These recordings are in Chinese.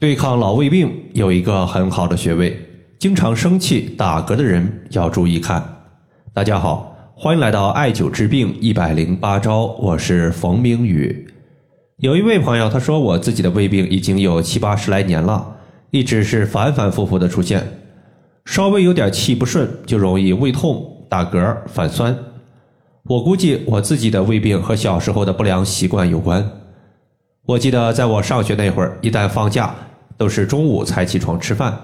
对抗老胃病有一个很好的穴位，经常生气打嗝的人要注意看。大家好，欢迎来到艾灸治病一百零八招，我是冯明宇。有一位朋友他说，我自己的胃病已经有七八十来年了，一直是反反复复的出现，稍微有点气不顺就容易胃痛、打嗝、反酸。我估计我自己的胃病和小时候的不良习惯有关。我记得在我上学那会儿，一旦放假，都是中午才起床吃饭，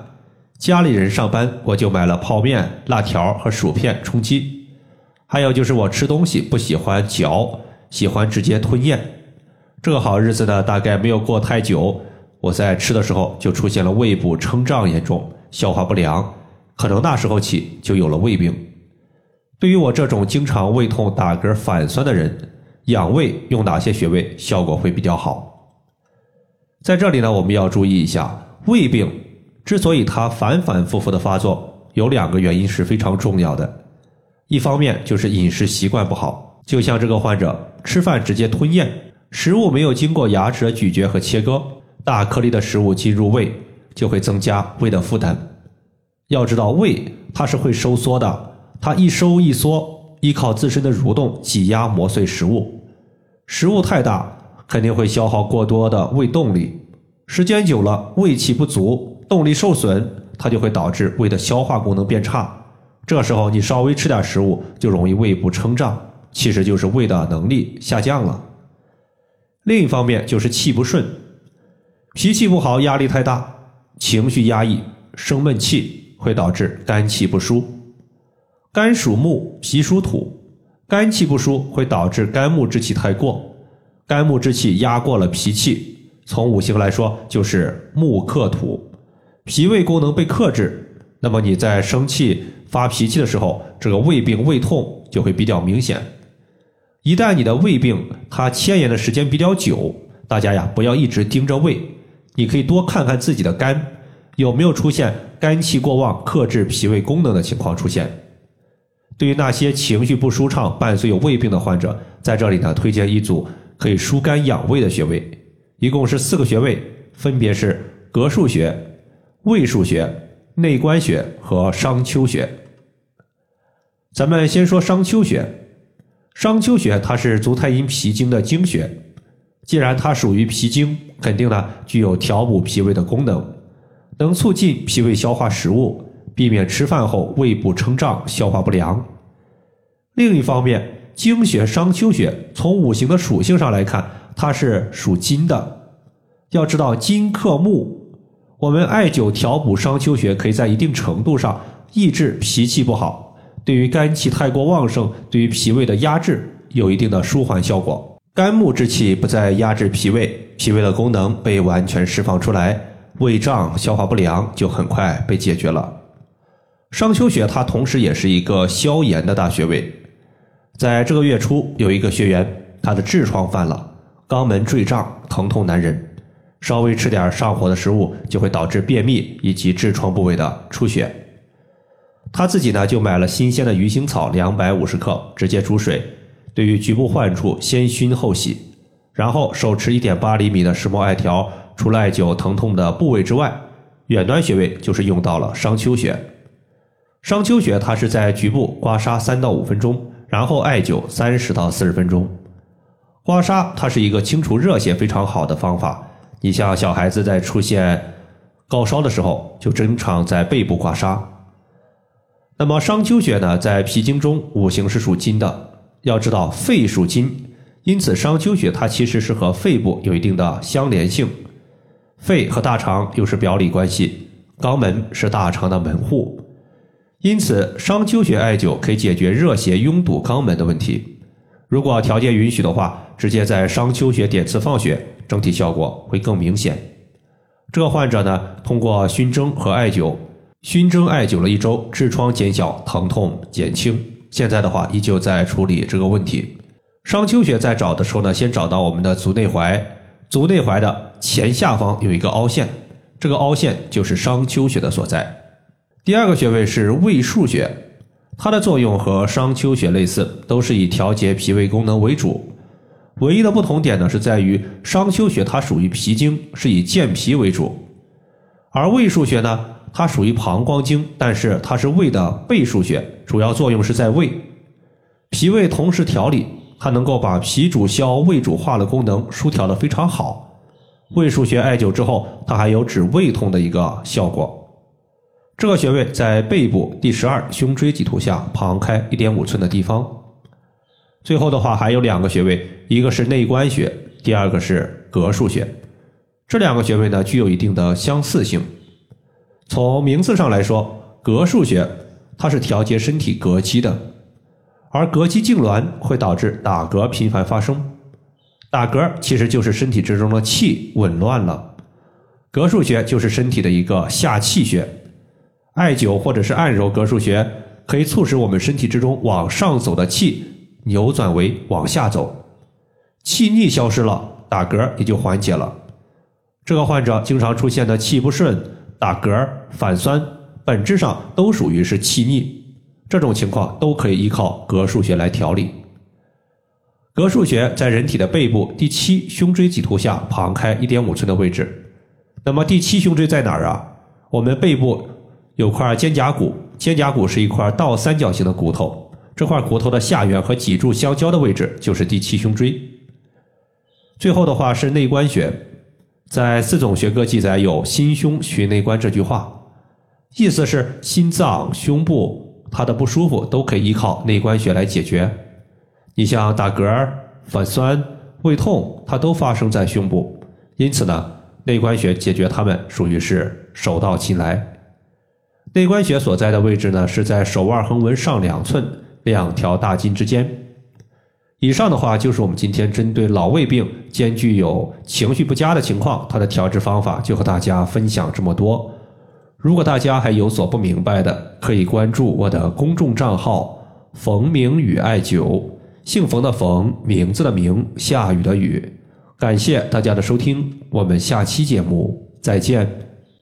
家里人上班，我就买了泡面、辣条和薯片充饥。还有就是我吃东西不喜欢嚼，喜欢直接吞咽。这个好日子呢，大概没有过太久，我在吃的时候就出现了胃部撑胀严重，消化不良，可能那时候起就有了胃病。对于我这种经常胃痛、打嗝、反酸的人，养胃用哪些穴位效果会比较好？在这里呢，我们要注意一下，胃病之所以它反反复复的发作，有两个原因是非常重要的。一方面就是饮食习惯不好，就像这个患者吃饭直接吞咽，食物没有经过牙齿的咀嚼和切割，大颗粒的食物进入胃就会增加胃的负担。要知道，胃它是会收缩的，它一收一缩，依靠自身的蠕动挤压磨碎食物，食物太大。肯定会消耗过多的胃动力，时间久了，胃气不足，动力受损，它就会导致胃的消化功能变差。这时候你稍微吃点食物，就容易胃部撑胀，其实就是胃的能力下降了。另一方面就是气不顺，脾气不好，压力太大，情绪压抑，生闷气，会导致肝气不舒。肝属木，脾属土，肝气不舒会导致肝木之气太过。肝木之气压过了脾气，从五行来说就是木克土，脾胃功能被克制，那么你在生气发脾气的时候，这个胃病胃痛就会比较明显。一旦你的胃病它牵延的时间比较久，大家呀不要一直盯着胃，你可以多看看自己的肝有没有出现肝气过旺克制脾胃功能的情况出现。对于那些情绪不舒畅伴随有胃病的患者，在这里呢推荐一组。可以疏肝养胃的穴位，一共是四个穴位，分别是膈腧穴、胃腧穴、内关穴和商丘穴。咱们先说商丘穴，商丘穴它是足太阴脾经的经穴，既然它属于脾经，肯定呢具有调补脾胃的功能，能促进脾胃消化食物，避免吃饭后胃部撑胀、消化不良。另一方面，经穴商丘穴，从五行的属性上来看，它是属金的。要知道金克木，我们艾灸调补商丘穴，可以在一定程度上抑制脾气不好，对于肝气太过旺盛，对于脾胃的压制有一定的舒缓效果。肝木之气不再压制脾胃，脾胃的功能被完全释放出来，胃胀、消化不良就很快被解决了。商丘穴它同时也是一个消炎的大穴位。在这个月初，有一个学员，他的痔疮犯了，肛门坠胀，疼痛难忍，稍微吃点上火的食物就会导致便秘以及痔疮部位的出血。他自己呢就买了新鲜的鱼腥草两百五十克，直接煮水，对于局部患处先熏后洗，然后手持一点八厘米的石墨艾条，除了艾灸疼痛的部位之外，远端穴位就是用到了商丘穴。商丘穴它是在局部刮痧三到五分钟。然后艾灸三十到四十分钟，刮痧它是一个清除热邪非常好的方法。你像小孩子在出现高烧的时候，就经常在背部刮痧。那么商丘穴呢，在脾经中五行是属金的，要知道肺属金，因此商丘穴它其实是和肺部有一定的相连性。肺和大肠又是表里关系，肛门是大肠的门户。因此，商丘穴艾灸可以解决热邪拥堵肛门的问题。如果条件允许的话，直接在商丘穴点刺放血，整体效果会更明显。这个患者呢，通过熏蒸和艾灸，熏蒸艾灸了一周，痔疮减小，疼痛减轻。现在的话，依旧在处理这个问题。商丘穴在找的时候呢，先找到我们的足内踝，足内踝的前下方有一个凹陷，这个凹陷就是商丘穴的所在。第二个穴位是胃腧穴，它的作用和商丘穴类似，都是以调节脾胃功能为主。唯一的不同点呢，是在于商丘穴它属于脾经，是以健脾为主；而胃腧穴呢，它属于膀胱经，但是它是胃的背腧穴，主要作用是在胃。脾胃同时调理，它能够把脾主消、胃主化的功能疏调的非常好。胃腧穴艾灸之后，它还有止胃痛的一个效果。这个穴位在背部第十二胸椎棘突下旁开一点五寸的地方。最后的话还有两个穴位，一个是内关穴，第二个是膈腧穴。这两个穴位呢具有一定的相似性。从名字上来说，膈腧穴它是调节身体膈肌的，而膈肌痉挛会导致打嗝频繁发生。打嗝其实就是身体之中的气紊乱了。膈腧穴就是身体的一个下气穴。艾灸或者是按揉膈腧穴，可以促使我们身体之中往上走的气扭转为往下走，气逆消失了，打嗝也就缓解了。这个患者经常出现的气不顺、打嗝、反酸，本质上都属于是气逆，这种情况都可以依靠膈腧穴来调理。膈腧穴在人体的背部第七胸椎棘突下旁开一点五寸的位置。那么第七胸椎在哪儿啊？我们背部。有块肩胛骨，肩胛骨是一块倒三角形的骨头，这块骨头的下缘和脊柱相交的位置就是第七胸椎。最后的话是内关穴，在四种学科记载有“心胸寻内关”这句话，意思是心脏、胸部它的不舒服都可以依靠内关穴来解决。你像打嗝、反酸、胃痛，它都发生在胸部，因此呢，内关穴解决它们属于是手到擒来。内关穴所在的位置呢，是在手腕横纹上两寸两条大筋之间。以上的话就是我们今天针对老胃病兼具有情绪不佳的情况，它的调治方法就和大家分享这么多。如果大家还有所不明白的，可以关注我的公众账号“冯明宇艾灸”，姓冯的冯，名字的名，下雨的雨。感谢大家的收听，我们下期节目再见。